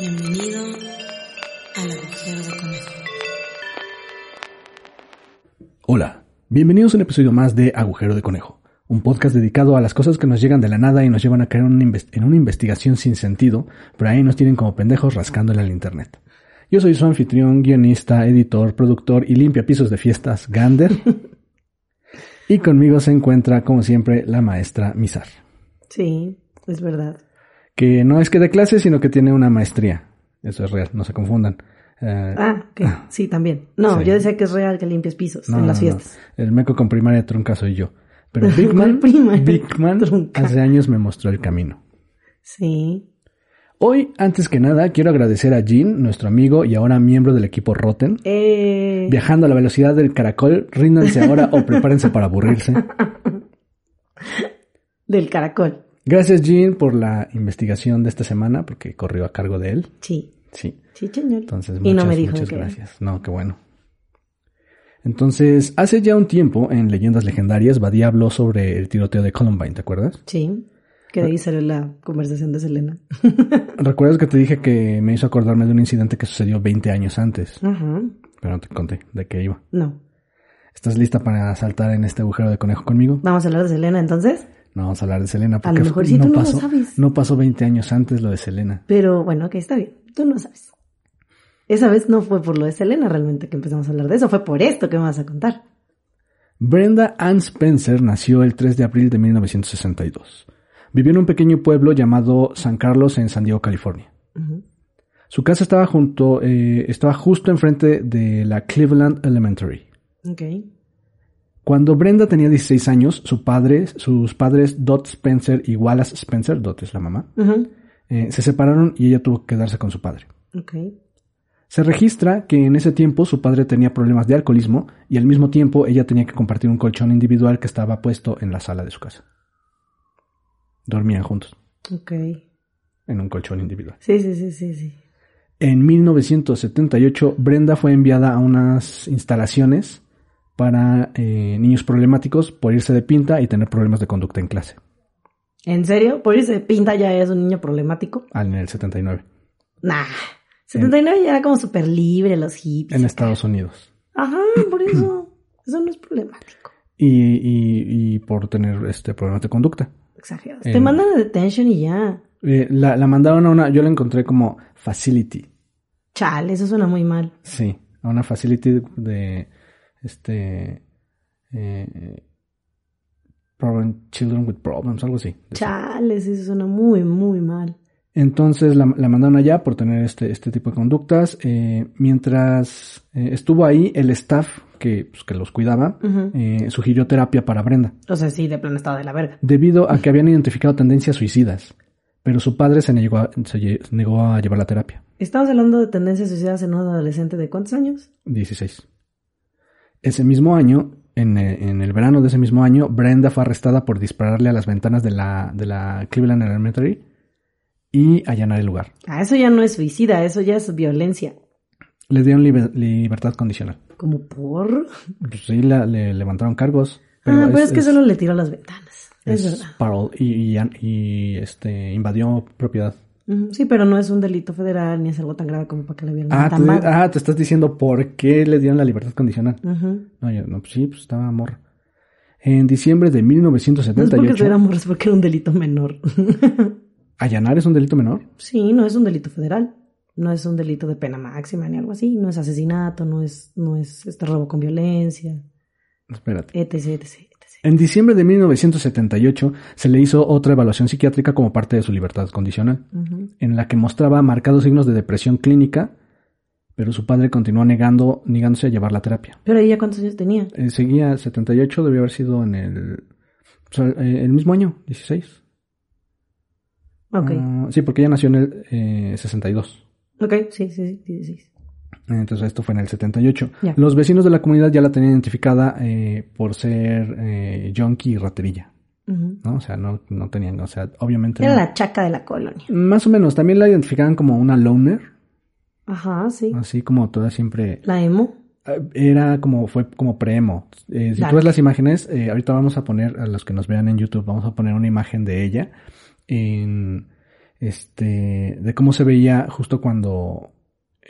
Bienvenido al agujero de conejo. Hola, bienvenidos a un episodio más de Agujero de Conejo, un podcast dedicado a las cosas que nos llegan de la nada y nos llevan a caer en una, inves- en una investigación sin sentido, pero ahí nos tienen como pendejos rascándole al internet. Yo soy su anfitrión, guionista, editor, productor y limpia pisos de fiestas, Gander. y conmigo se encuentra, como siempre, la maestra Misar, Sí, es verdad. Que no es que de clase, sino que tiene una maestría. Eso es real, no se confundan. Eh, Ah, ok. Sí, también. No, Sí. yo decía que es real que limpies pisos No, en las no, no. fiestas. El meco con primaria trunca soy yo. Pero Big Man, ¿Cuál primaria Big Man trunca? hace años me mostró el camino. Sí. Hoy, antes que nada, quiero agradecer a Jean, nuestro amigo y ahora miembro del equipo Rotten. Eh, Viajando a la velocidad del caracol, ríndanse ahora o prepárense para aburrirse. del caracol. Gracias, Jean, por la investigación de esta semana, porque corrió a cargo de él. Sí. Sí. Sí, señor. Entonces, y muchas, no me dijo muchas que- gracias. No, qué bueno. Entonces, hace ya un tiempo, en Leyendas Legendarias, Badía habló sobre el tiroteo de Columbine, ¿te acuerdas? Sí. Que de ahí salió la conversación de Selena. ¿Recuerdas que te dije que me hizo acordarme de un incidente que sucedió 20 años antes? Ajá. Pero no te conté de qué iba. No. ¿Estás lista para saltar en este agujero de conejo conmigo? Vamos a hablar de Selena entonces. No vamos a hablar de Selena A porque lo mejor sí, no, tú no lo pasó, sabes. no pasó 20 años antes lo de Selena. Pero bueno, ok, está bien. Tú no sabes. Esa vez no fue por lo de Selena realmente que empezamos a hablar de eso. Fue por esto que me vas a contar. Brenda Ann Spencer nació el 3 de abril de 1962. Vivió en un pequeño pueblo llamado San Carlos en San Diego, California. Su casa estaba junto, eh, estaba justo enfrente de la Cleveland Elementary. Ok. Cuando Brenda tenía 16 años, su padre, sus padres Dot Spencer y Wallace Spencer, Dot es la mamá, eh, se separaron y ella tuvo que quedarse con su padre. Ok. Se registra que en ese tiempo su padre tenía problemas de alcoholismo y al mismo tiempo ella tenía que compartir un colchón individual que estaba puesto en la sala de su casa. Dormían juntos Ok. en un colchón individual. Sí, sí, sí, sí, sí. En 1978, Brenda fue enviada a unas instalaciones para eh, niños problemáticos por irse de pinta y tener problemas de conducta en clase, ¿En serio? ¿Por irse de pinta ya es un niño problemático? al- en el 79, Nah. 79 ya era como súper libre los hippies. en Estados Unidos. Ajá, por eso. Eso no es problemático. Y, y- y por tener este problemas de conducta. Exagerados. Te mandan a detention y ya. Eh, la, la mandaron a una, yo la encontré como facility. Chale, eso suena muy mal. Sí, a una facility de este eh, problem, children with problems, algo así. Chale, sí, eso suena muy, muy mal. Entonces la, la mandaron allá por tener este, este tipo de conductas. eh, mientras eh, estuvo ahí, el staff que, pues, que los cuidaba eh, sugirió terapia para Brenda, O sea, sí, de plano estaba de la verga. debido a que habían identificado tendencias suicidas. Pero su padre se negó a, se lle- negó a llevar la terapia. Estamos hablando de tendencias suicidas en un adolescente de cuántos años? 16. Ese mismo año, en, eh, en el verano de ese mismo año, Brenda fue arrestada por dispararle a las ventanas de la, de la Cleveland Elementary y allanar el lugar. Ah, eso ya no es suicida, eso ya es violencia. Le dieron libe- libertad condicional. Como por... Pues sí, la- le levantaron cargos. ah, pero es, que solo le tiró las ventanas. Es, es verdad. parole y, y- y, este, invadió propiedad. Sí, pero no es un delito federal ni es algo tan grave como para que le violen Ah, tan mal. ah, te estás diciendo por qué le dieron la libertad condicional. No, yo, no, pues sí, pues estaba morra. En diciembre de No es porque 1978, estuviera morro, es porque era un delito menor. ¿allanar es un delito menor? sí, no es un delito federal. No es un delito de pena máxima ni algo así. No es asesinato, no es, no es este robo con violencia, Espérate. etc, etc. En diciembre de 1978 se le hizo otra evaluación psiquiátrica como parte de su libertad condicional, en la que mostraba marcados signos de depresión clínica, pero su padre continuó negando, negándose a llevar la terapia. Pero ella cuántos años tenía? Eh, seguía 78, debió haber sido en el, o sea, eh, el mismo año, 16. Ok. Ah, sí, porque ella nació en el eh, 62. Ok, sí, sí, sí, 16. Entonces esto fue en el 78. Ya. Los vecinos de la comunidad ya la tenían identificada eh, por ser eh, junkie y raterilla. ¿no? O sea, no, no tenían, o sea, obviamente... Era no. la chaca de la colonia. Más o menos, también la identificaban como una loner, Ajá, sí. así como toda siempre... La emo. eh, Era como, fue como pre-emo. Eh, si tú ves las imágenes, eh, ahorita vamos a poner, a los que nos vean en YouTube, vamos a poner una imagen de ella en, este, de cómo se veía justo cuando,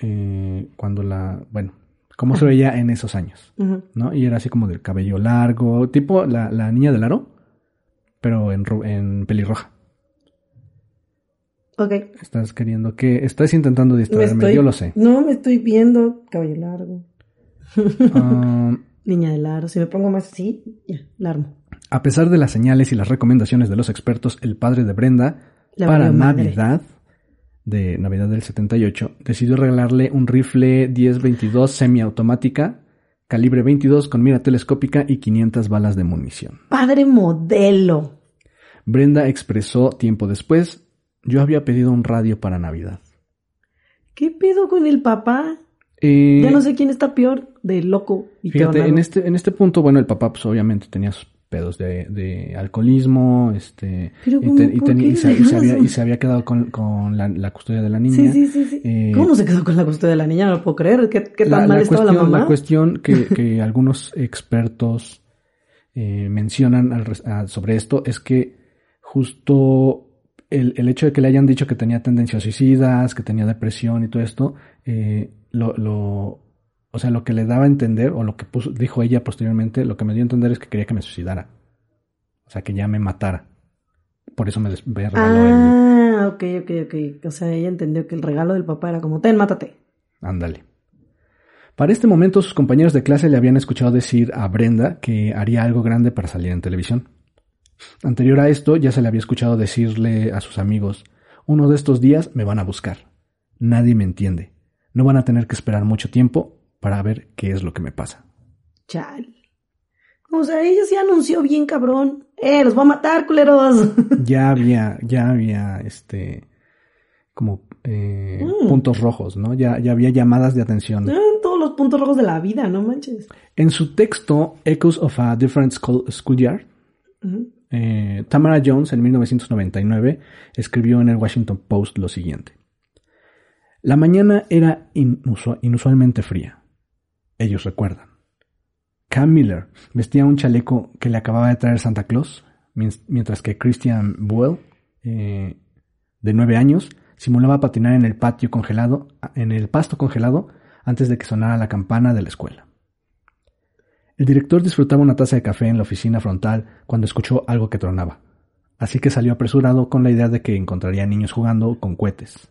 eh, cuando la, bueno, cómo se veía en esos años. ¿no? Y era así como del cabello largo, tipo la, la niña del aro, pero en, en pelirroja. Ok. Estás queriendo que, estás intentando Me distraerme, estoy- yo lo sé. No, me estoy viendo cabello largo. Ah, Niña del aro. Si me pongo más así, ya, la armo. A pesar de las señales y las recomendaciones de los expertos, el padre de Brenda, La para madre. De Navidad del 78, decidió regalarle un rifle 10-22 semiautomática, calibre 22 con mira telescópica y 500 balas de munición. Padre modelo. Brenda expresó tiempo después, yo había pedido un radio para Navidad. ¿Qué pedo con el papá? Eh, Ya no sé quién está peor, de loco y Fíjate, en este, en este punto, bueno, el papá pues obviamente tenía sus pedos de, de alcoholismo, este, Pero y, te- y ¿Por tenía- qué y se, y se había, y se había quedado con, con la, la custodia de la niña. Sí, sí, sí. Eh, ¿Cómo se quedó con la custodia de la niña? No lo puedo creer. ¿Qué, qué tan la, mal la estaba cuestión, la mamá? cuestión que, que algunos expertos eh, mencionan al res- ah, sobre esto es que justo el, el hecho de que le hayan dicho que tenía tendencias suicidas, que tenía depresión y todo esto, eh, lo, lo, o sea, lo que le daba a entender, o lo que puso, dijo ella posteriormente, lo que me dio a entender es que quería que me suicidara. O sea, que ya me matara. Por eso me, me regaló el... Ah, ok, ok, ok. O sea, ella entendió que el regalo del papá era como, ten, mátate. Ándale. Para este momento sus compañeros de clase le habían escuchado decir a Brenda que haría algo grande para salir en televisión. Anterior a esto ya se le había escuchado decirle a sus amigos, uno de estos días me van a buscar. Nadie me entiende. No van a tener que esperar mucho tiempo para ver qué es lo que me pasa. Chal. O sea, ella se anunció bien cabrón. ¡Eh, los voy a matar, culeros! Ya había, ya había, este, como eh, Mm. puntos rojos, ¿no? Ya, ya había llamadas de atención. Ah, Todos los puntos rojos de la vida, no manches. En su texto Echoes of a Different School- Schoolyard. Eh, Tamara Jones en 1999 escribió en el Washington Post lo siguiente. La mañana era inusu- inusualmente fría. Ellos recuerdan. Cam Miller vestía un chaleco que le acababa de traer Santa Claus, mien- mientras que Christian Buell, eh, de nueve años, simulaba patinar en el patio congelado, en el pasto congelado, antes de que sonara la campana de la escuela. El director disfrutaba una taza de café en la oficina frontal cuando escuchó algo que tronaba, así que salió apresurado con la idea de que encontraría niños jugando con cohetes.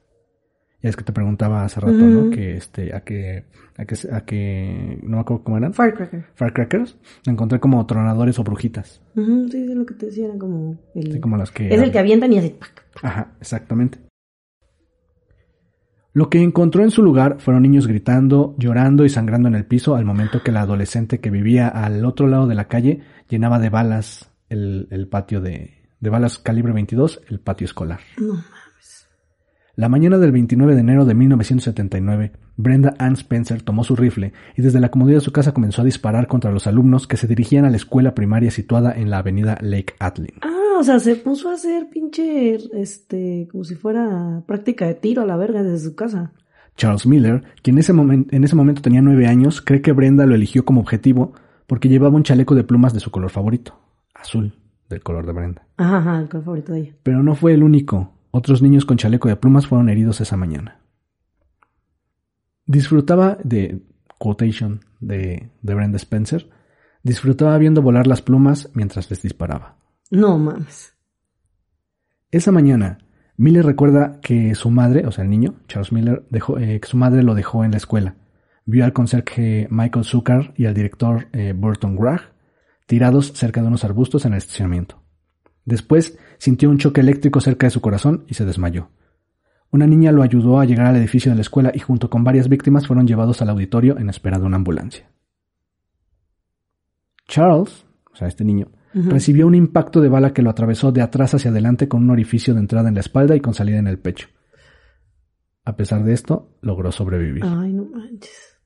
Ya es que te preguntaba hace rato, ¿no? Que este, a que, a que, a que, no me acuerdo cómo eran. Firecracker. Firecrackers. Encontré como tronadores o brujitas. Ujú, sí, sí, lo que te decía era como el... Así como las que. Es el que avientan y. ¡pac! Ajá, exactamente. Lo que encontró en su lugar fueron niños gritando, llorando y sangrando en el piso al momento que la adolescente que vivía al otro lado de la calle llenaba de balas el, el patio de, de balas calibre 22, el patio escolar. No. La mañana del 29 de enero de 1979, Brenda Ann Spencer tomó su rifle y desde la comodidad de su casa comenzó a disparar contra los alumnos que se dirigían a la escuela primaria situada en la avenida Lake Atlin. Ah, o sea, se puso a hacer pinche, este, como si fuera práctica de tiro a la verga desde su casa. Charles Miller, quien ese momen- en ese momento tenía nueve años, cree que Brenda lo eligió como objetivo porque llevaba un chaleco de plumas de su color favorito, azul, del color de Brenda. Ajá, ajá, el color favorito de ella. Pero no fue el único. Otros niños con chaleco de plumas fueron heridos esa mañana. Disfrutaba de quotation de, de Brenda Spencer. Disfrutaba viendo volar las plumas mientras les disparaba. No mames. Esa mañana, Miller recuerda que su madre, o sea, el niño, Charles Miller, dejó, eh, que su madre lo dejó en la escuela. Vio al conserje Michael Zucker y al director eh, Burton Gragg tirados cerca de unos arbustos en el estacionamiento. Después sintió un choque eléctrico cerca de su corazón y se desmayó. Una niña lo ayudó a llegar al edificio de la escuela y junto con varias víctimas fueron llevados al auditorio en espera de una ambulancia. Charles, o sea, este niño. Recibió un impacto de bala que lo atravesó de atrás hacia adelante con un orificio de entrada en la espalda y con salida en el pecho. A pesar de esto, logró sobrevivir. Ay, no manches.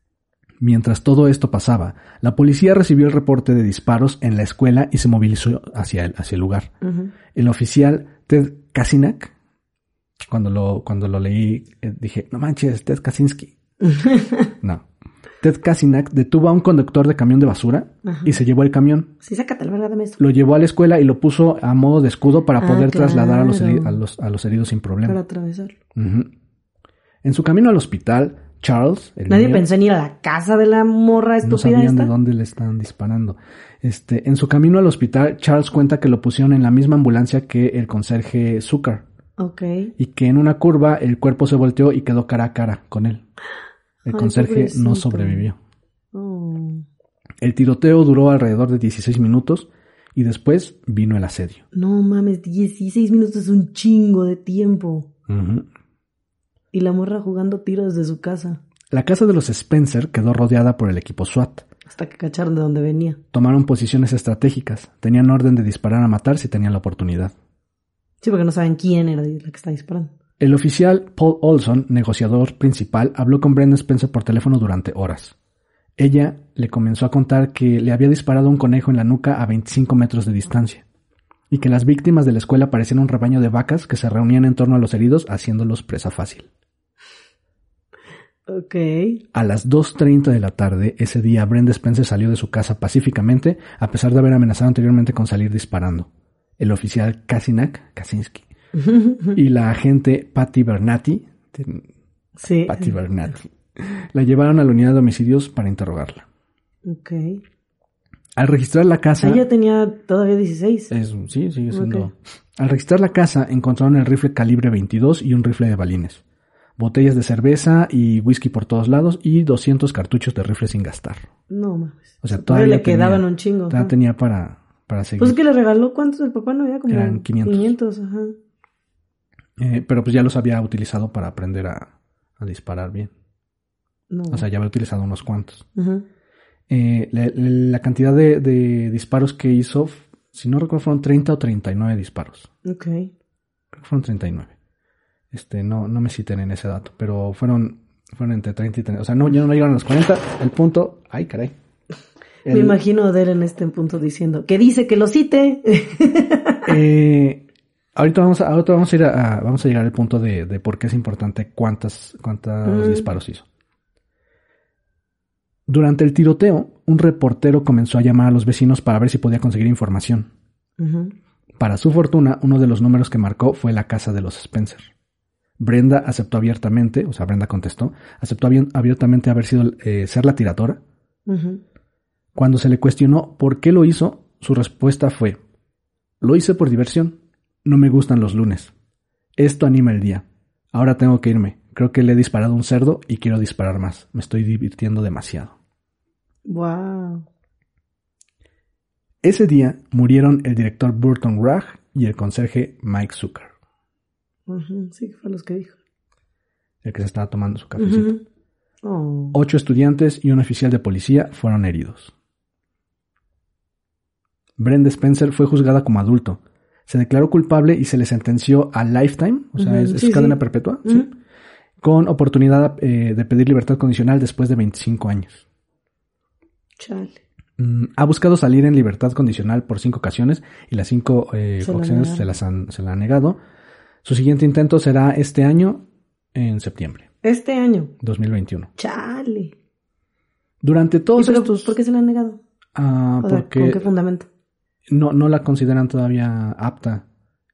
Mientras todo esto pasaba, la policía recibió el reporte de disparos en la escuela y se movilizó hacia el, hacia el lugar. El oficial Ted Kacinak, cuando lo, cuando lo leí, eh, dije, no manches, Ted Kaczynski. No. Ted Kacinak detuvo a un conductor de camión de basura y se llevó el camión. Sí, sácate la esto. Lo llevó a la escuela y lo puso a modo de escudo para Ah, poder trasladar a los, a, los, a los heridos sin problema. Para atravesarlo. En su camino al hospital, Charles, el Nadie pensó en ir a la casa de la morra no estúpida sabían esta. de dónde le estaban disparando. Este, en su camino al hospital, Charles cuenta que lo pusieron en la misma ambulancia que el conserje Zucker Ok. y que en una curva el cuerpo se volteó y quedó cara a cara con él. El Ay, conserje no sobrevivió. Oh. El tiroteo duró alrededor de 16 minutos y después vino el asedio. No mames, 16 minutos es un chingo de tiempo. Ujú. Y la morra jugando tiros desde su casa. La casa de los Spencer quedó rodeada por el equipo SWAT. Hasta que cacharon de dónde venía. Tomaron posiciones estratégicas. Tenían orden de disparar a matar si tenían la oportunidad. Sí, porque no saben quién era la que está disparando. El oficial Paul Olson, negociador principal, habló con Brenda Spencer por teléfono durante horas. Ella le comenzó a contar que le había disparado un conejo en la nuca a 25 metros de distancia y que las víctimas de la escuela parecían un rebaño de vacas que se reunían en torno a los heridos haciéndolos presa fácil. A las 2.30 de la tarde, ese día, Brenda Spencer salió de su casa pacíficamente, a pesar de haber amenazado anteriormente con salir disparando. El oficial Kasinak, Kaczynski, y la agente Patty Bernati, sí. Patty Bernati, la llevaron a la unidad de homicidios para interrogarla. Ok. Al registrar la casa... Ella tenía todavía 16. es- sí, sigue siendo... Al registrar la casa, encontraron el rifle calibre 22 y un rifle de balines. Botellas de cerveza y whisky por todos lados y 200 cartuchos de rifle sin gastar. No mames. O sea, Todavía todavía le quedaban un chingo. Todavía ajá. tenía para, para seguir. Pues que le regaló cuántos el papá no había como Eran 500. 500, ajá. Eh, pero pues ya los había utilizado para aprender a, a disparar bien. No. O sea, ya había utilizado unos cuantos. Ajá. Eh, la, la cantidad de, de disparos que hizo, si no recuerdo, fueron 30 o 39 disparos. Ok. Creo que fueron 39. Este, no, no me citen en ese dato, pero fueron, fueron entre 30 y 30. O sea, no, ya no llegaron a los 40. El punto, ay, caray. Me imagino a Del en este punto diciendo que dice que lo cite. Eh, ahorita vamos a, ahorita vamos a ir a, a- vamos a llegar al punto de, de por qué es importante cuántas, cuántos Mm. disparos hizo. Durante el tiroteo, un reportero comenzó a llamar a los vecinos para ver si podía conseguir información. Para su fortuna, uno de los números que marcó fue la casa de los Spencer. Brenda aceptó abiertamente, o sea, Brenda contestó, aceptó abi- abiertamente haber sido eh, ser la tiradora. Cuando se le cuestionó por qué lo hizo, su respuesta fue, lo hice por diversión. No me gustan los lunes. Esto anima el día. Ahora tengo que irme. Creo que le he disparado un cerdo y quiero disparar más. Me estoy divirtiendo demasiado. Wow. Ese día murieron el director Burton Ragg y el conserje Mike Zucker, Sí, fue los que dijo. el que se estaba tomando su cafecito. Oh. Ocho estudiantes y un oficial de policía fueron heridos. Brenda Spencer fue juzgada como adulto. Se declaró culpable y se le sentenció a lifetime, o sea, es, es sí, cadena sí. perpetua, con oportunidad eh, de pedir libertad condicional después de 25 años. Chale. Mm, ha buscado salir en libertad condicional por cinco ocasiones y las cinco eh, Se ocasiones se las han, se la han negado. Su siguiente intento será este año, en septiembre, Este año. 2021. Chale. Durante ¿Y todos estos... ¿Por qué se le han negado? Ah, O sea, porque... ¿Con qué fundamento? no, no la consideran todavía apta.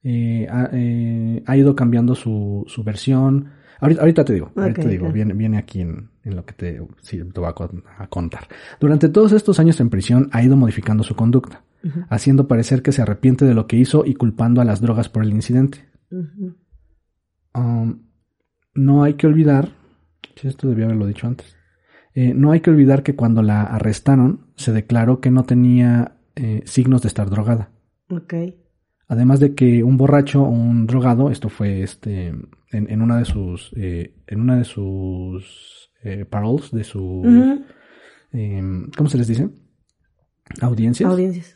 Eh, ha, eh, ha ido cambiando su, su versión. Ahorita, ahorita te digo, ahorita te digo, viene, viene aquí en, en lo que te, sí, te voy a, con- a contar. Durante todos estos años en prisión ha ido modificando su conducta, haciendo parecer que se arrepiente de lo que hizo y culpando a las drogas por el incidente. Um, no hay que olvidar, si esto debía haberlo dicho antes, eh, no hay que olvidar que cuando la arrestaron se declaró que no tenía eh, signos de estar drogada. Ok. Además de que un borracho o un drogado, esto fue este en, en una de sus eh, en una de sus paroles, de su em, ¿cómo se les dice? Audiencias. Audiencias.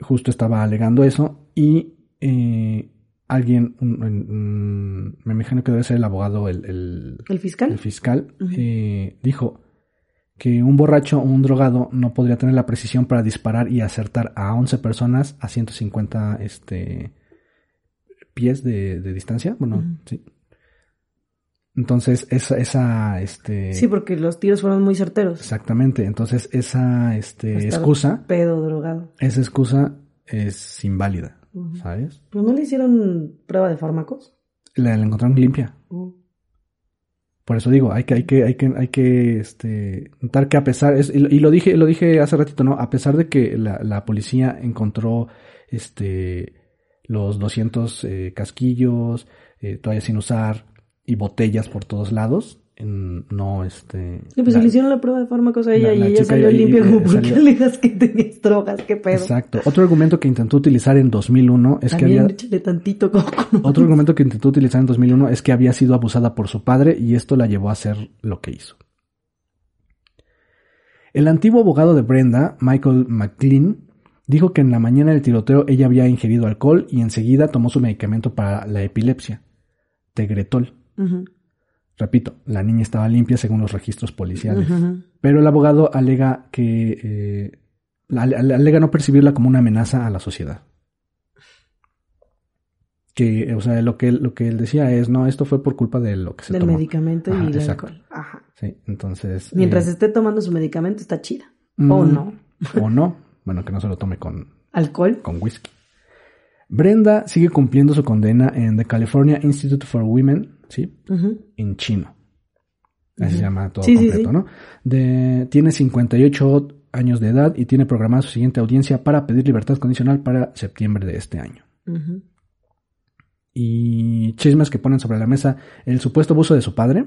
Justo estaba alegando eso y eh, alguien, un- un- un- me imagino que debe ser el abogado, el, el- ¿El fiscal? el fiscal, eh, dijo que un borracho o un drogado no podría tener la precisión para disparar y acertar a 11 personas a 150 este, pies de, de distancia. Bueno, sí. Entonces, esa, esa, este... Sí, porque los tiros fueron muy certeros. Exactamente. Entonces, esa, este, excusa, Pedo, drogado. esa excusa es inválida, ¿sabes? ¿Pero no le hicieron prueba de fármacos? La, la encontraron limpia. Mm. Por eso digo, hay que, hay que, hay que, hay que, este, notar que a pesar, es- y lo- dije, lo dije hace ratito, ¿no? A pesar de que la, la policía encontró, este, los 200 eh, casquillos, eh, toallas sin usar y botellas por todos lados, no, este. Y pues la- le hicieron la prueba de fármacos a ella la- y la ella salió limpia como, ¿por qué alegas que tenías drogas? ¿Qué pedo? Exacto. Otro argumento que intentó utilizar en 2001 es que había, échale tantito coco. otro argumento que intentó utilizar en 2001 es que había sido abusada por su padre y esto la llevó a hacer lo que hizo. El antiguo abogado de Brenda, Michael McLean, dijo que en la mañana del tiroteo ella había ingerido alcohol y enseguida tomó su medicamento para la epilepsia, Tegretol. Ujú, Repito, la niña estaba limpia según los registros policiales. Pero el abogado alega que eh, ale- ale- alega no percibirla como una amenaza a la sociedad. Que, o sea, lo que él, lo que él decía es, no, esto fue por culpa de lo que se Del tomó. medicamento Ajá, y el exacto. alcohol. Ajá. Sí, entonces. Mientras eh, esté tomando su medicamento está chida. mm, O no. O no. Bueno, que no se lo tome con, Alcohol. con whisky. Brenda sigue cumpliendo su condena en The California Institute for Women, ¿sí? En chino. Así se llama todo Sí, sí, completo, sí. ¿no? De, tiene 58 años de edad y tiene programada su siguiente audiencia para pedir libertad condicional para septiembre de este año. Y chismes que ponen sobre la mesa el supuesto abuso de su padre.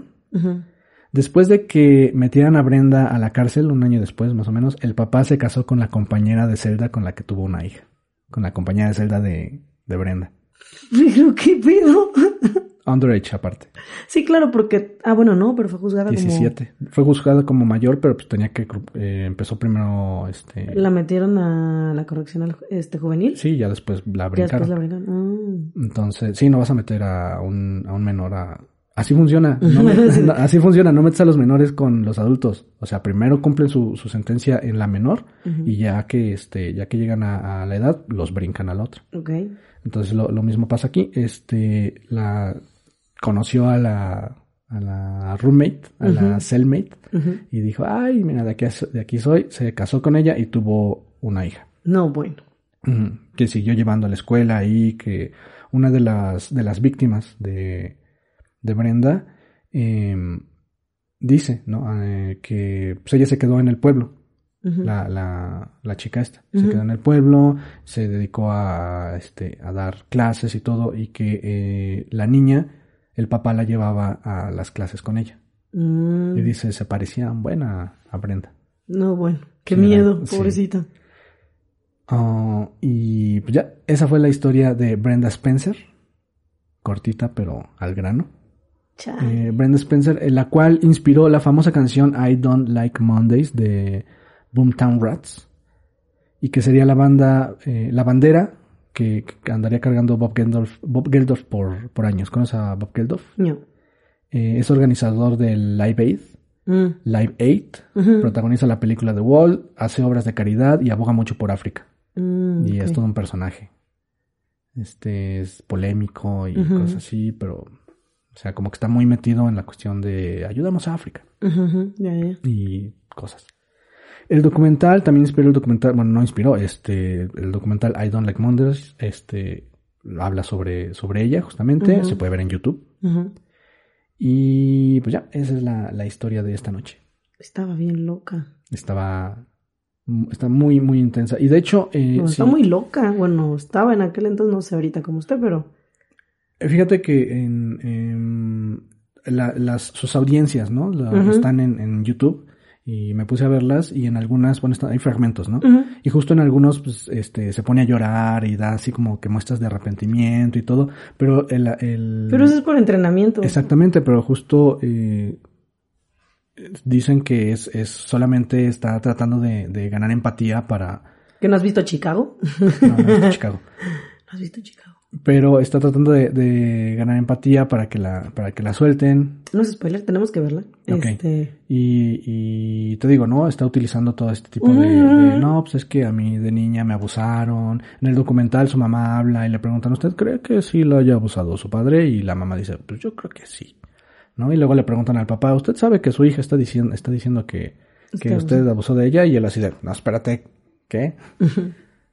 Después de que metieran a Brenda a la cárcel, un año después más o menos, el papá se casó con la compañera de celda con la que tuvo una hija. Con la compañera de celda de, de Brenda. Pero qué pedo. Underage aparte. Sí, claro, porque. Ah, bueno, no, pero fue juzgada 17. Fue juzgada como mayor, pero pues tenía que... eh, empezó primero... este como. La metieron a la correccional este, juvenil. Sí, ya después la Ya brincaron. después la brincaron. Ah. Entonces, sí, no vas a meter a un, a un menor a... Así funciona. no me- no, así funciona. No metes a los menores con los adultos. O sea, primero cumplen su, su sentencia en la menor y ya que, este, ya que llegan a, a la edad, los brincan a la otra. Ok. Entonces, lo, lo mismo pasa aquí. Este, la... Conoció a la... A la roommate, a la cellmate, y dijo, ay, mira, de aquí, de aquí soy. Se casó con ella y tuvo una hija. No, bueno. Que siguió llevando a la escuela y que una de las de las víctimas de, de Brenda eh, dice ¿no? Eh, que pues, ella se quedó en el pueblo la, la, la chica esta se quedó en el pueblo se dedicó a este a dar clases y todo y que eh, la niña el papá la llevaba a las clases con ella Mm. y dice se parecía buena a Brenda No, bueno. Qué Sí, miedo, pobrecita. Ah, y pues ya, esa fue la historia de Brenda Spencer. Cortita, pero al grano. Eh, Brenda Spencer, en la cual inspiró la famosa canción I Don't Like Mondays de Boomtown Rats. Y que sería la banda, eh, la bandera que, andaría cargando Bob Geldof, Bob Geldof por, por años. ¿Conoces a Bob Geldof? No. Eh, es organizador del Live Aid. Mm. Live Aid. Protagoniza la película The Wall, hace obras de caridad y aboga mucho por África. Mm, Y es ok. todo un personaje. Este es polémico y cosas así, pero, o sea, como que está muy metido en la cuestión de ayudamos a África. Ya, ya. y cosas. El documental también inspiró el documental, bueno, no inspiró, este, el documental I Don't Like Mondays, este, habla sobre, sobre ella justamente, se puede ver en YouTube. Y pues ya, esa es la, la historia de esta noche. Estaba bien loca. Estaba, está muy, muy intensa. Y de hecho, eh, No, sí- Está muy loca. Bueno, estaba en aquel entonces, no sé ahorita como usted, pero. Fíjate que en, en la- las, sus audiencias, ¿no? La-. Están en, en YouTube y me puse a verlas y en algunas, bueno, hay fragmentos, ¿no? Y justo en algunos, pues, este, se pone a llorar y da así como que muestras de arrepentimiento y todo, pero el... el- Pero eso es por entrenamiento. Exactamente, pero justo eh, dicen que es, es solamente está tratando de, de ganar empatía para... ¿Que no has visto Chicago? No, no, es de Chicago. ¿No has visto Chicago? Pero está tratando de, de ganar empatía para que la, para que la suelten. No es spoiler, tenemos que verla. Ok. Este. Y, y te digo, ¿no? Está utilizando todo este tipo de, de, no, pues es que a mí de niña me abusaron. En el documental su mamá habla y le preguntan, ¿usted cree que sí lo haya abusado su padre? Y la mamá dice, pues yo creo que sí. ¿no? Y luego le preguntan al papá, ¿usted sabe que su hija está diciendo, está diciendo que, que Usted usted abusó de ella? Y él así de, no, espérate, ¿qué?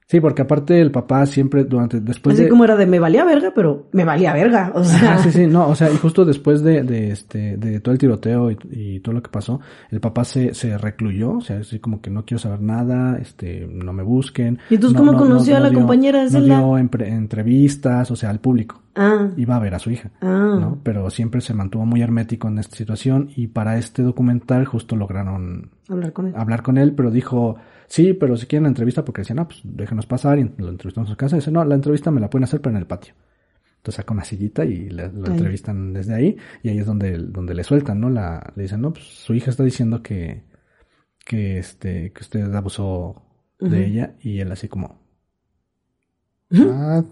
Sí, porque aparte el papá siempre durante, después Así de... como era de me valía verga, pero me valía verga. O sea, Ajá, sí, sí, no, o sea, y justo después de, de este, de todo el tiroteo y, y todo lo que pasó, el papá se, se recluyó, o sea, así como que no quiero saber nada, este, no me busquen. ¿Y entonces No- cómo no- conoció no- a la dio- compañera de No dio empre- entrevistas, o sea, al público. Ah, Iba a ver a su hija. ah. ¿no? Pero siempre se mantuvo muy hermético en esta situación y para este documental justo lograron Hablar con él. hablar con él, pero dijo, sí, pero si quieren la entrevista, porque decía, no, pues déjenos pasar y lo entrevistamos en su casa. Y dice, no, la entrevista me la pueden hacer, pero en el patio. Entonces saca una sillita y le- lo Ahí. entrevistan desde ahí y ahí es donde, donde le sueltan, ¿no? La, le dicen, no, pues su hija está diciendo que, que este, que usted abusó de ella y él así como, "What?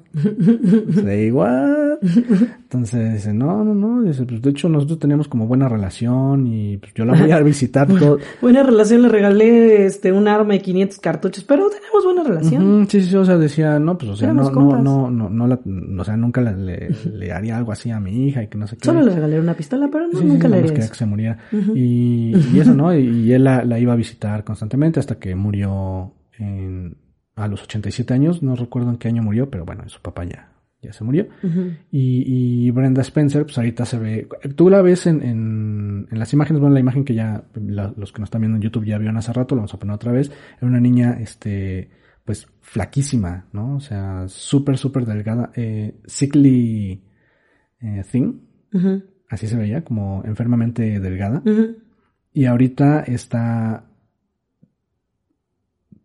Say what? Entonces dice, no, no, no, dice, pues de hecho nosotros teníamos como buena relación y pues, yo la voy a visitar todo. Buena relación, le regalé este un arma y 500 cartuchos, pero tenemos buena relación. Ujú, sí, sí, o sea, decía, no, pues, o sea, no, no, no, no, no, la, o sea, nunca la- le, le haría algo así a mi hija y que no sé qué. Solo le regalé una pistola, pero no, Sí, sí, nunca nada le haría eso. que se muriera. y, y eso, ¿no? Y, y él la, la iba a visitar constantemente hasta que murió en, a los 87 años. No recuerdo en qué año murió, pero bueno, su papá ya, ya se murió. Y, y Brenda Spencer, pues ahorita se ve. Tú la ves en, en, en las imágenes, bueno, la imagen que ya la- los que nos están viendo en YouTube ya vieron hace rato, la vamos a poner otra vez. Era una niña, este, pues flaquísima, ¿no? O sea, súper, súper delgada. Eh, sickly eh, thing, así se veía, como enfermamente delgada. Y ahorita está.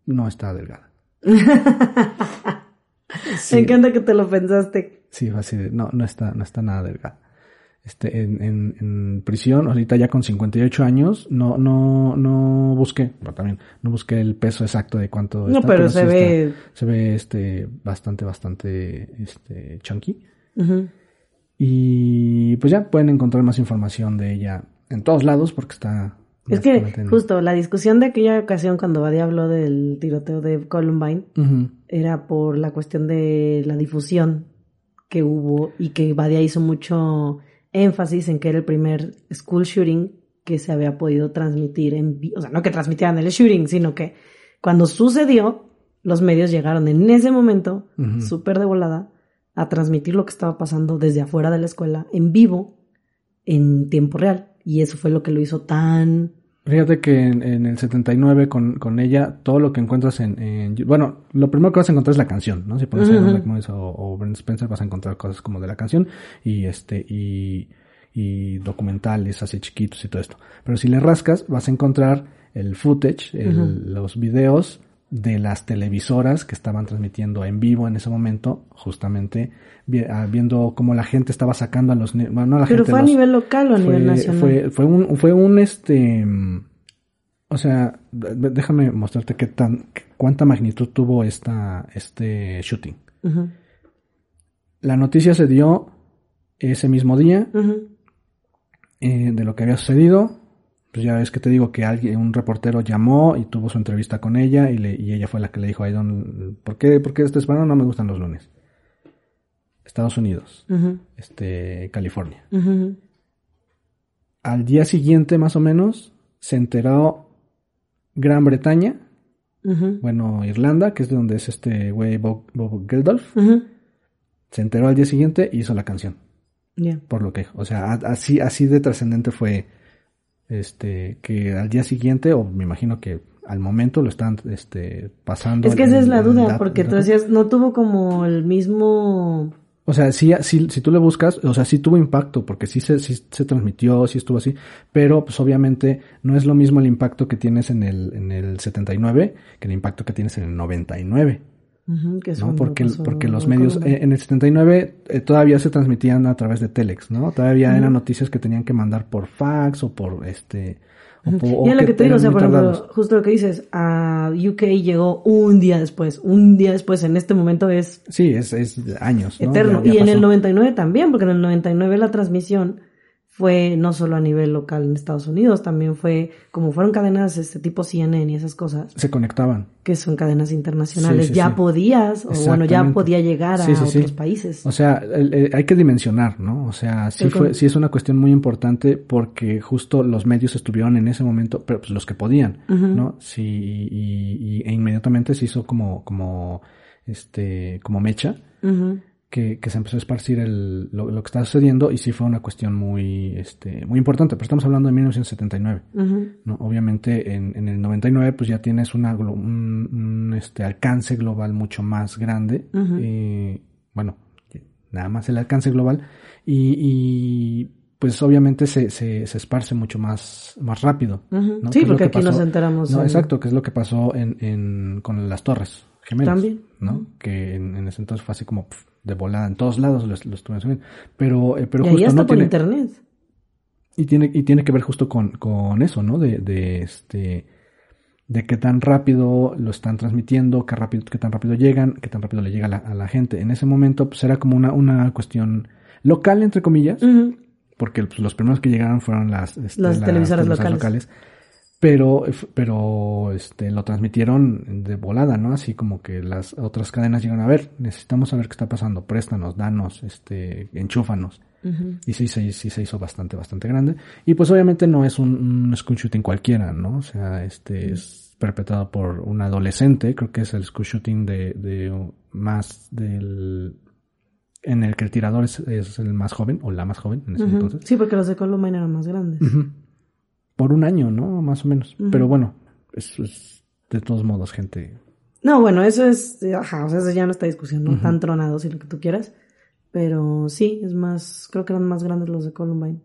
No está delgada. Me encanta que te lo pensaste. Sí, fue así de, no, no está, no está nada delgada. Este, en, en, en prisión, ahorita ya con 58 años, no, no, no busqué, pero también, no busqué el peso exacto de cuánto No, está, pero sí se ve. se ve, este, bastante, bastante, este, chunky. Y pues ya pueden encontrar más información de ella en todos lados porque está... Es que justo la discusión de aquella ocasión cuando Badia habló del tiroteo de Columbine era por la cuestión de la difusión que hubo y que Badia hizo mucho énfasis en que era el primer school shooting que se había podido transmitir en vi- o sea, no que transmitieran el shooting, sino que cuando sucedió, los medios llegaron en ese momento, súper de volada, a transmitir lo que estaba pasando desde afuera de la escuela, en vivo, en tiempo real. Y eso fue lo que lo hizo tan... Fíjate que en, en el 79 con, con ella, todo lo que encuentras en, en- Bueno, lo primero que vas a encontrar es la canción, ¿no? Si pones. Black Noise o, o Brent Spencer vas a encontrar cosas como de la canción y este y, y documentales así chiquitos y todo esto. Pero si le rascas vas a encontrar el footage, el- los videos de las televisoras que estaban transmitiendo en vivo en ese momento, justamente ah, viendo cómo la gente estaba sacando a los... Bueno, no la Pero gente, fue a nivel local o a fue, nivel nacional. Fue, fue un, fue un este, o sea, déjame mostrarte qué tan, cuánta magnitud tuvo esta, este shooting. La noticia se dio ese mismo día eh, de lo que había sucedido. Pues ya ves que te digo que alguien, un reportero llamó y tuvo su entrevista con ella y, le, y ella fue la que le dijo a Don, ¿por qué, por qué este hispano no me gustan los lunes? Estados Unidos, este, California. Al día siguiente, más o menos, se enteró Gran Bretaña, bueno, Irlanda, que es de donde es este güey Bob, Bob Geldof. Se enteró al día siguiente y hizo la canción, Ya. por lo que. O sea, así, así de trascendente fue este que al día siguiente, o me imagino que al momento lo están este, pasando. Es que esa es la duda, porque tú decías, no tuvo como el mismo... O sea, sí, sí, si tú le buscas, o sea, sí tuvo impacto, porque sí se, sí se transmitió, sí estuvo así, pero pues obviamente no es lo mismo el impacto que tienes en el, en el 79 que el impacto que tienes en el 99, Que ¿no? Porque, pasó porque los medios, eh, en el 79 eh, todavía se transmitían a través de Telex, ¿no? Todavía Ujú. eran noticias que tenían que mandar por fax o por este... O, Y lo que te digo, o sea, por ejemplo, justo lo que dices, a UK llegó un día después, un día después, en este momento es Sí, es, es años, ¿no? eterno. Ya- ya y en el pasó. 99 también, porque en el 99 la transmisión fue no solo a nivel local en Estados Unidos, también fue, como fueron cadenas este tipo CNN y esas cosas, Se conectaban. que son cadenas internacionales, Sí, sí, ya sí. podías, o bueno, ya podía llegar a otros países. O sea, hay que dimensionar, ¿no? O sea, sí, fue, sí es una cuestión muy importante porque justo los medios estuvieron en ese momento, pero pues los que podían. ¿no? Sí, y, y- e inmediatamente se hizo como, como, este, como mecha. Que, que se empezó a esparcir el, lo, lo que está sucediendo y sí fue una cuestión muy, este, muy importante, pero estamos hablando de 1979. Ujú. ¿no? Obviamente en, en el 99 pues ya tienes una, un, un, este, alcance global mucho más grande. Eh, bueno, nada más el alcance global. Y, y, pues obviamente se, se, se esparce mucho más, más rápido. ¿no? Sí, ¿Qué es lo porque que aquí nos enteramos. No, en- exacto, que es lo que pasó en, en, con las torres gemelas. También. ¿no? Que en, en ese entonces fue así como pf, de volada, en todos lados lo, lo estuvieron subiendo. Pero, eh, pero y ahí justo hasta no por tiene, internet. y tiene, y tiene que ver justo con, con eso, ¿no? De, de este, de qué tan rápido lo están transmitiendo, qué rápido, qué tan rápido llegan, qué tan rápido le llega a la, a la gente. En ese momento, pues era como una, una cuestión local, entre comillas, porque pues, los primeros que llegaron fueron las, este, Las televisoras locales. Pero, pero, este, lo transmitieron de volada, ¿no? Así como que las otras cadenas llegan a ver, necesitamos saber qué está pasando, préstanos, danos, este, enchúfanos. Ujú. Y sí, sí, sí se hizo bastante, bastante grande. Y pues obviamente no es un, un school shooting cualquiera, ¿no? O sea, este es perpetrado por un adolescente, creo que es el school shooting de, de más del... en el que el tirador es, es el más joven, o la más joven en ese entonces. Sí, porque los de Columbine eran más grandes. Por un año, ¿no? Más o menos. Pero bueno, es, es de todos modos gente... No, bueno, eso es, ajá, o sea, eso ya no está discusión, ¿no? Tan tronados y lo que tú quieras. Pero sí, es más, creo que eran más grandes los de Columbine.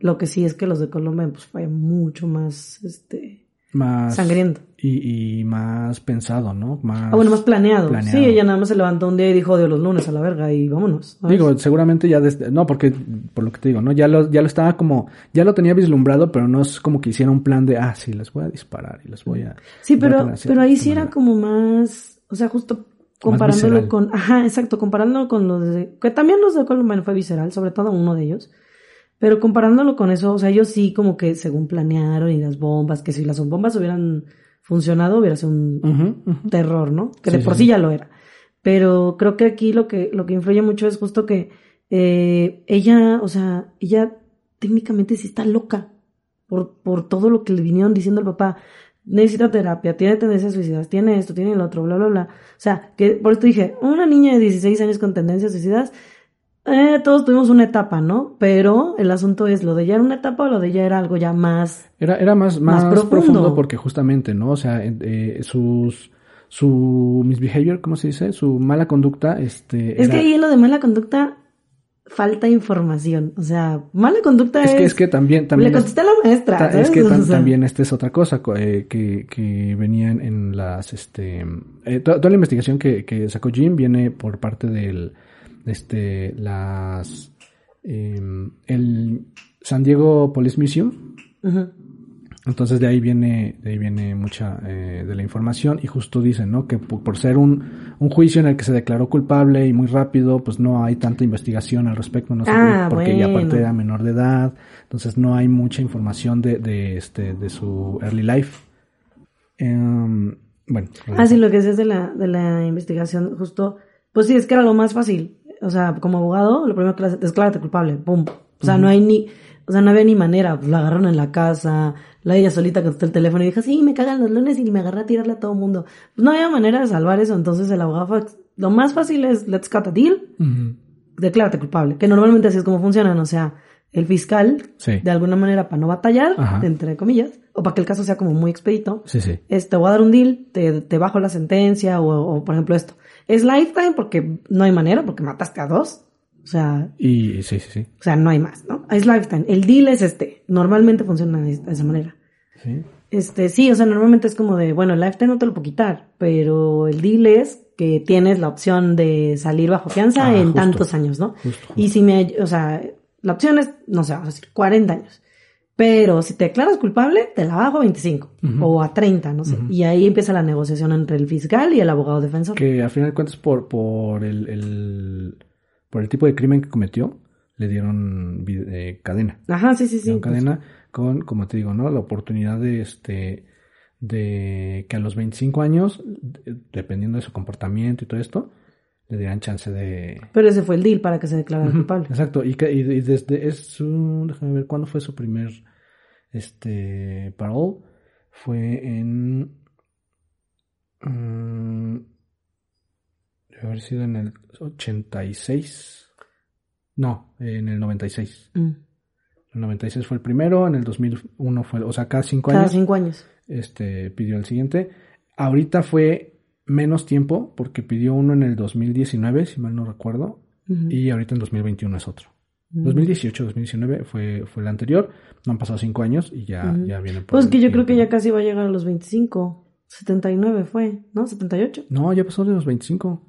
Lo que sí es que los de Columbine, pues fue mucho más, este, Más... sangriento. Y, y más pensado, ¿no? Más... Ah, bueno, más planeado. planeado. Sí, ella nada más se levantó un día y dijo, odio los lunes a la verga y vámonos. ¿sabes? Digo, seguramente ya desde, no, porque, por lo que te digo, ¿no? Ya lo, ya lo estaba como, ya lo tenía vislumbrado, pero no es como que hiciera un plan de, ah, sí, les voy a disparar y les voy a... Sí, a pero, pero de ahí sí era como más, o sea, justo comparándolo con, ajá, exacto, comparándolo con los de, que también los de Columbine fue visceral, sobre todo uno de ellos, pero comparándolo con eso, o sea, ellos sí como que según planearon y las bombas, que si las bombas hubieran funcionado hubiera sido un terror, ¿no? Que Sí, de por sí, sí ya lo era. Pero creo que aquí lo que, lo que influye mucho es justo que eh, ella, o sea, ella técnicamente sí está loca por, por todo lo que le vinieron diciendo el papá. Necesita terapia, tiene tendencias suicidas, tiene esto, tiene el otro, bla, bla, bla. O sea, que por esto dije, una niña de 16 años con tendencias suicidas, eh, todos tuvimos una etapa, ¿no? Pero el asunto es, ¿lo de ella era una etapa o lo de ella era algo ya más... Era, era más, Más más, profundo. profundo. porque justamente, ¿no? O sea, eh, eh, sus, su misbehavior, ¿cómo se dice? Su mala conducta, este... Es que ahí en lo de mala conducta falta información. O sea, mala conducta es... es que, es que también, también le contesté a la maestra. Ta- ¿sabes? Es que tam- O sea, también esta es otra cosa co- eh, que, que venían en las este eh, to- toda la investigación que, que sacó Jim viene por parte del este las em, el San Diego Police Museum. Entonces de ahí viene de ahí viene mucha eh, de la información. Y justo dicen no que por, por ser un, un juicio en el que se declaró culpable y muy rápido pues no hay tanta investigación al respecto no sé Ah, porque ya aparte era menor de edad. Entonces no hay mucha información de, de este de su early life. Em, bueno Ah, sí, lo que decías de la, de la investigación, justo, pues sí, es que era lo más fácil. O sea, como abogado, lo primero que le hace, desclárate culpable, pum. O sea, no hay ni, o sea, no había ni manera, pues la agarraron en la casa, la ella solita contestó el teléfono y dijo, sí, me cagan los lunes y me agarré a tirarle a todo el mundo. Pues no había manera de salvar eso, entonces el abogado fue, lo más fácil es, let's cut a deal, Ujú. declárate culpable, que normalmente así es como funcionan, o sea, el fiscal, Sí. de alguna manera, para no batallar, Ajá. entre comillas, o para que el caso sea como muy expedito, sí sí es, te voy a dar un deal, te, te bajo la sentencia, o, o, por ejemplo esto. Es lifetime porque no hay manera, porque mataste a dos. O sea, y sí sí sí o sea, no hay más, ¿no? Es lifetime. El deal es este. Normalmente funciona de de esa manera. sí Este, sí, o sea, normalmente es como de, bueno, el lifetime no te lo puedo quitar, pero el deal es que tienes la opción de salir bajo fianza Ah, en justo. tantos años, ¿no? Justo, Y si me, o sea, la opción es, no sé, vamos a decir, 40 años. Pero si te declaras culpable, te la bajo a 25 Ujú. o a 30, no sé. Y ahí empieza la negociación entre el fiscal y el abogado defensor. que al final de cuentas por por el, el por el tipo de crimen que cometió le dieron eh, cadena. Ajá, sí, sí, sí. dieron pues, cadena con, como te digo, ¿no? La oportunidad de este de que a los 25 años, de- dependiendo de su comportamiento y todo esto, le dieran chance de... Pero ese fue el deal para que se declarara Ujú, culpable. Exacto, y, que- y- y desde es su, déjame ver cuándo fue su primer este parole, fue en mm, debe haber sido en el 86. No, en el 96. Mm. El 96 fue el primero, en el 2001 fue, o sea, cada cinco Cada años cinco años. este, pidió el siguiente. Ahorita fue menos tiempo porque pidió uno en el 2019, si mal no recuerdo, Ujú. y ahorita en 2021 es otro. Mm. 2018, 2019 fue, fue el anterior. No han pasado cinco años y ya, Ujú. ya viene por Pues que yo creo que ya casi va a llegar a los 25. 79 fue, ¿no? 78. No, ya pasó de los 25.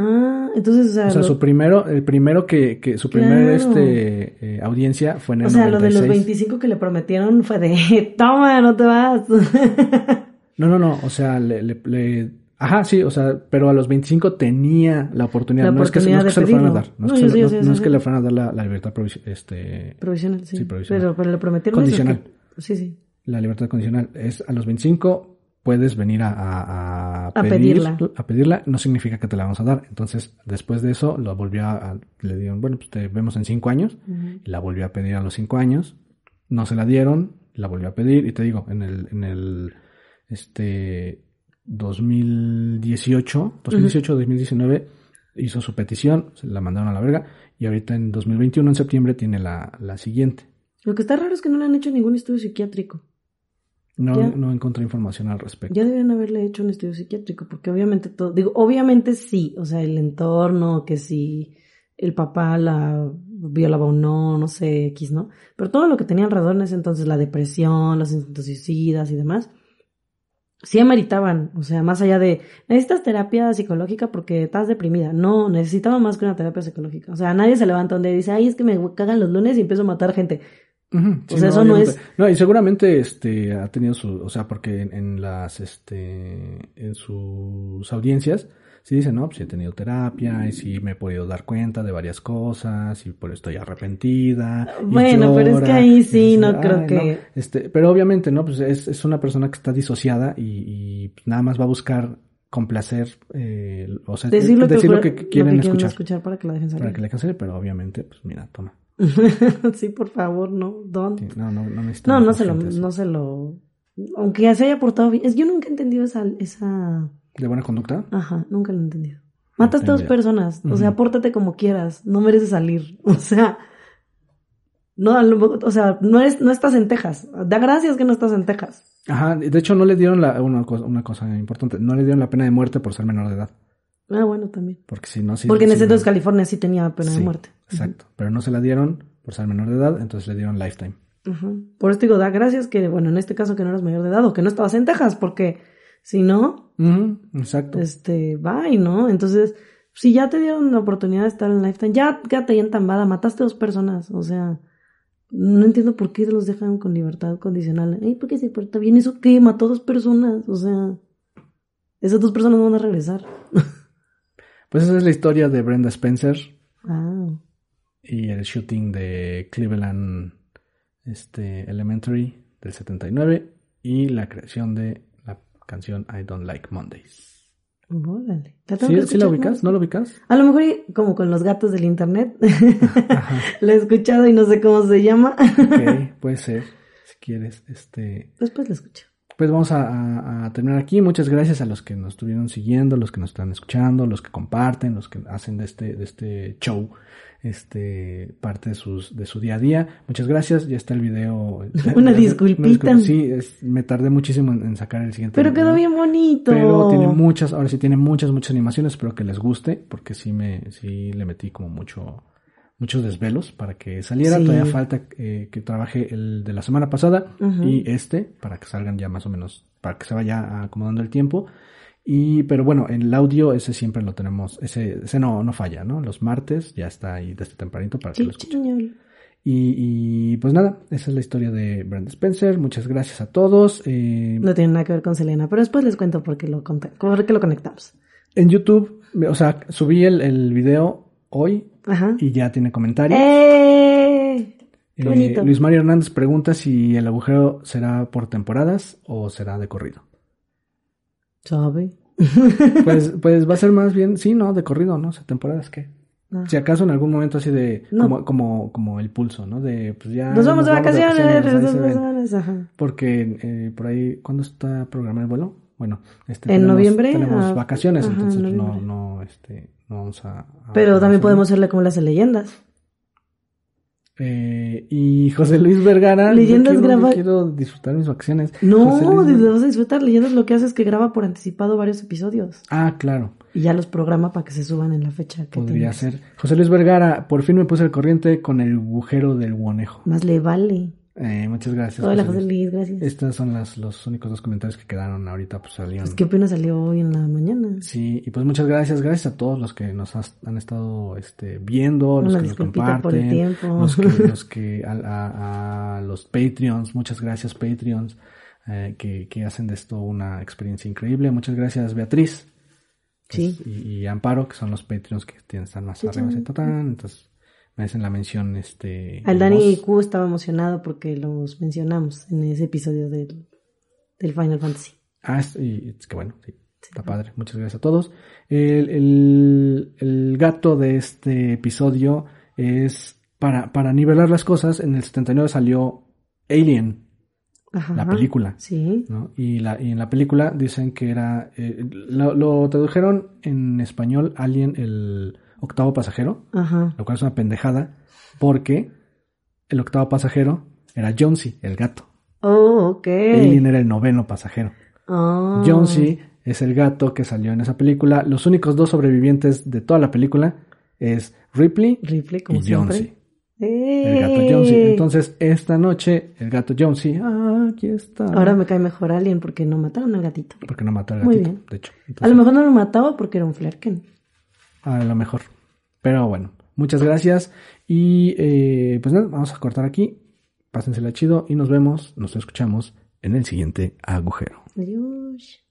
Ah, entonces, o sea, O sea, lo- su primero, el primero que, que su primer Claro. este eh, audiencia fue en el o sea, lo de los 96. 25 que le prometieron fue de, toma, no te vas. No, no, no, o sea, le, le- le- Ajá, sí, o sea, pero a los 25 tenía la oportunidad. La no es que, se- no es que oportunidad se de le fueran a dar. No es que, no- es que le fueran a dar la, la libertad provis- este, provisional, sí. Sí, provisional. Pero, pero le prometieron Condicional. que- Sí, sí. la libertad condicional. Es a los 25 puedes venir a, a, a A pedir- pedirla. A pedirla, no significa que te la vamos a dar. Entonces, después de eso, lo volvió a, le dieron, bueno, pues te vemos en 5 años. La volvió a pedir a los 5 años. No se la dieron, la volvió a pedir. Y te digo, en el, en el, este, 2018, 2018, 2019, hizo su petición, se la mandaron a la verga. Y ahorita en 2021, en septiembre, tiene la, la siguiente. Lo que está raro es que no le han hecho ningún estudio psiquiátrico. No, Ya. no encontré información al respecto. Ya deberían haberle hecho un estudio psiquiátrico, porque obviamente todo, digo, obviamente sí, o sea, el entorno, que si el papá la violaba o no, no sé, X, ¿no? Pero todo lo que tenía alrededor en ese entonces, la depresión, los intentos suicidas y demás, sí ameritaban, o sea, más allá de, necesitas terapia psicológica porque estás deprimida. No, necesitaba más que una terapia psicológica. O sea, nadie se levanta donde dice, ay, es que me cagan los lunes y empiezo a matar gente. O sea, eso no es- No, y seguramente este ha tenido su, o sea, porque en, en las este en sus audiencias sí dicen, "No, pues he tenido terapia y sí me he podido dar cuenta de varias cosas y por estoy arrepentida." Bueno, pero es que ahí sí, no creo "Ay, que- Este, pero obviamente, ¿no? Pues es, es una persona que está disociada y, y nada más va a buscar complacer, eh, o sea, Decir lo, decir que, lo que quieren escuchar, para que la dejen salir. para que le cancele, pero obviamente, pues mira, toma. sí, por favor, no, don't. Sí, No, no, no No, no se lo, no se lo, aunque se haya portado bien. Es, yo nunca he entendido esa, esa, ¿De buena conducta? ajá, nunca lo he entendido. Mataste a dos personas, o sea, pórtate como quieras, no mereces salir, o sea, no, o sea, no es, no estás en Texas. Da gracias que no estás en Texas. Ajá, de hecho no le dieron la, una, cosa, una cosa importante, no le dieron la pena de muerte por ser menor de edad, Ah, bueno, también. porque si no, sí. Porque en sí, ese entonces no- California sí tenía pena de muerte. Exacto, pero no se la dieron por ser menor de edad, entonces le dieron lifetime. Ujú. Por eso te digo, da gracias que, bueno, en este caso que no eras mayor de edad o que no estabas en Texas, porque si no, Ujú, exacto. este, bye, ¿no? Entonces, si ya te dieron la oportunidad de estar en Lifetime, ya quédate ahí entambada, mataste dos personas, o sea, no entiendo por qué los dejan con libertad condicional. Ay, ¿por qué se porta bien? ¿Eso qué? Mató dos personas, o sea, esas dos personas no van a regresar. Pues esa es la historia de Brenda Spencer Ah, y el shooting de Cleveland este, Elementary del 79 y la creación de canción I Don't Like Mondays. órale. La ¿Sí, sí la ubicas? más. ¿No lo ubicas? A lo mejor, como con los gatos del internet, la he escuchado y no sé cómo se llama. Ok, puede ser, si quieres. Este, Después la escucho. Pues vamos a, a- a terminar aquí. Muchas gracias a los que nos estuvieron siguiendo, los que nos están escuchando, los que comparten, los que hacen de este, de este show este parte de sus de su día a día. Muchas gracias. Ya está el video. Una disculpita. disculpa. Sí, es- me tardé muchísimo en, en sacar el siguiente. Pero video. quedó bien bonito. Pero tiene muchas, ahora sí tiene muchas, muchas animaciones. Espero que les guste, porque sí me, sí le metí como mucho, muchos desvelos para que saliera. Sí. Todavía falta eh, que trabaje el de la semana pasada Ujú. y este para que salgan ya más o menos, para que se vaya acomodando el tiempo. Y, pero bueno, en el audio ese siempre lo tenemos, ese, ese no, no falla, ¿no? Los martes ya está ahí desde tempranito para que Sí, lo escuchen. Y, y pues nada, esa es la historia de Brenda Spencer. Muchas gracias a todos. Eh, No tiene nada que ver con Selena, pero después les cuento por qué lo, por qué lo conectamos. En YouTube, o sea, subí el, el video hoy Ajá. y ya tiene comentarios. ¡Eh! Eh. Luis Mario Hernández pregunta si el agujero será por temporadas o será de corrido. ¿Sabe? Pues, pues va a ser más bien, sí, no, de corrido, ¿no? O sea, temporadas qué. Ah. Si acaso en algún momento así de, No. como, como, como el pulso, ¿no? De, pues ya. Nos vamos de vacaciones, de vacaciones, ajá. Porque eh, por ahí, ¿cuándo está programado el vuelo? Bueno, este, En noviembre, tenemos ah, vacaciones, ajá, entonces en no, no, este, no vamos a. a- Pero también podemos hacerle como las leyendas. Eh, y José Luis Vergara. Leyendas yo quiero, yo graba- quiero disfrutar mis vacaciones. José No, Luis vas a disfrutar. Leyendas lo que hace es que graba por anticipado varios episodios. Ah, claro. Y ya los programa para que se suban en la fecha que Podría tiene. ser. José Luis Vergara, por fin me puse al corriente con el agujero del guanejo. Más le vale. Eh, muchas gracias. Hola, José Luis. Luis, gracias. Estos son las, los únicos dos comentarios que quedaron ahorita, pues salieron. Pues que apenas salió hoy en la mañana. Sí, y pues muchas gracias, gracias a todos los que nos has- han estado este, viendo, los que nos comparten, los que, los que a, a- a los Patreons, muchas gracias Patreons, eh, que, que hacen de esto una experiencia increíble. Muchas gracias Beatriz Sí. es- y, y Amparo, que son los Patreons que tienen, están más arriba, entonces merecen la mención. Este, Al Dani voz. Q estaba emocionado porque los mencionamos en ese episodio del, del Final Fantasy. Ah, es, y es que bueno, sí, está padre. Muchas gracias a todos. El, el- el gato de este episodio es para, para nivelar las cosas. En el 79 salió Alien, Ajá. la película. Sí. ¿no? Y, la, y en la película dicen que era. eh, lo, lo tradujeron en español Alien el octavo pasajero, Ajá. lo cual es una pendejada, porque el octavo pasajero era Jonesy, el gato. Oh, ok. Alien era el noveno pasajero. Ah. Jonesy es el gato que salió en esa película. Los únicos dos sobrevivientes de toda la película es Ripley Ripley, como y. Jonesy. ¡Eh! El gato Jonesy. Entonces, esta noche, el gato Jonesy, ah, aquí está. Ahora me cae mejor Alien porque no mataron al gatito. Porque no mató al Muy gatito, bien. de hecho. A lo mejor no lo mataba porque era un Flerken. A lo mejor. Pero bueno, muchas gracias. Y eh, pues nada, vamos a cortar aquí. Pásensela chido y nos vemos, nos escuchamos en el siguiente agujero. Adiós.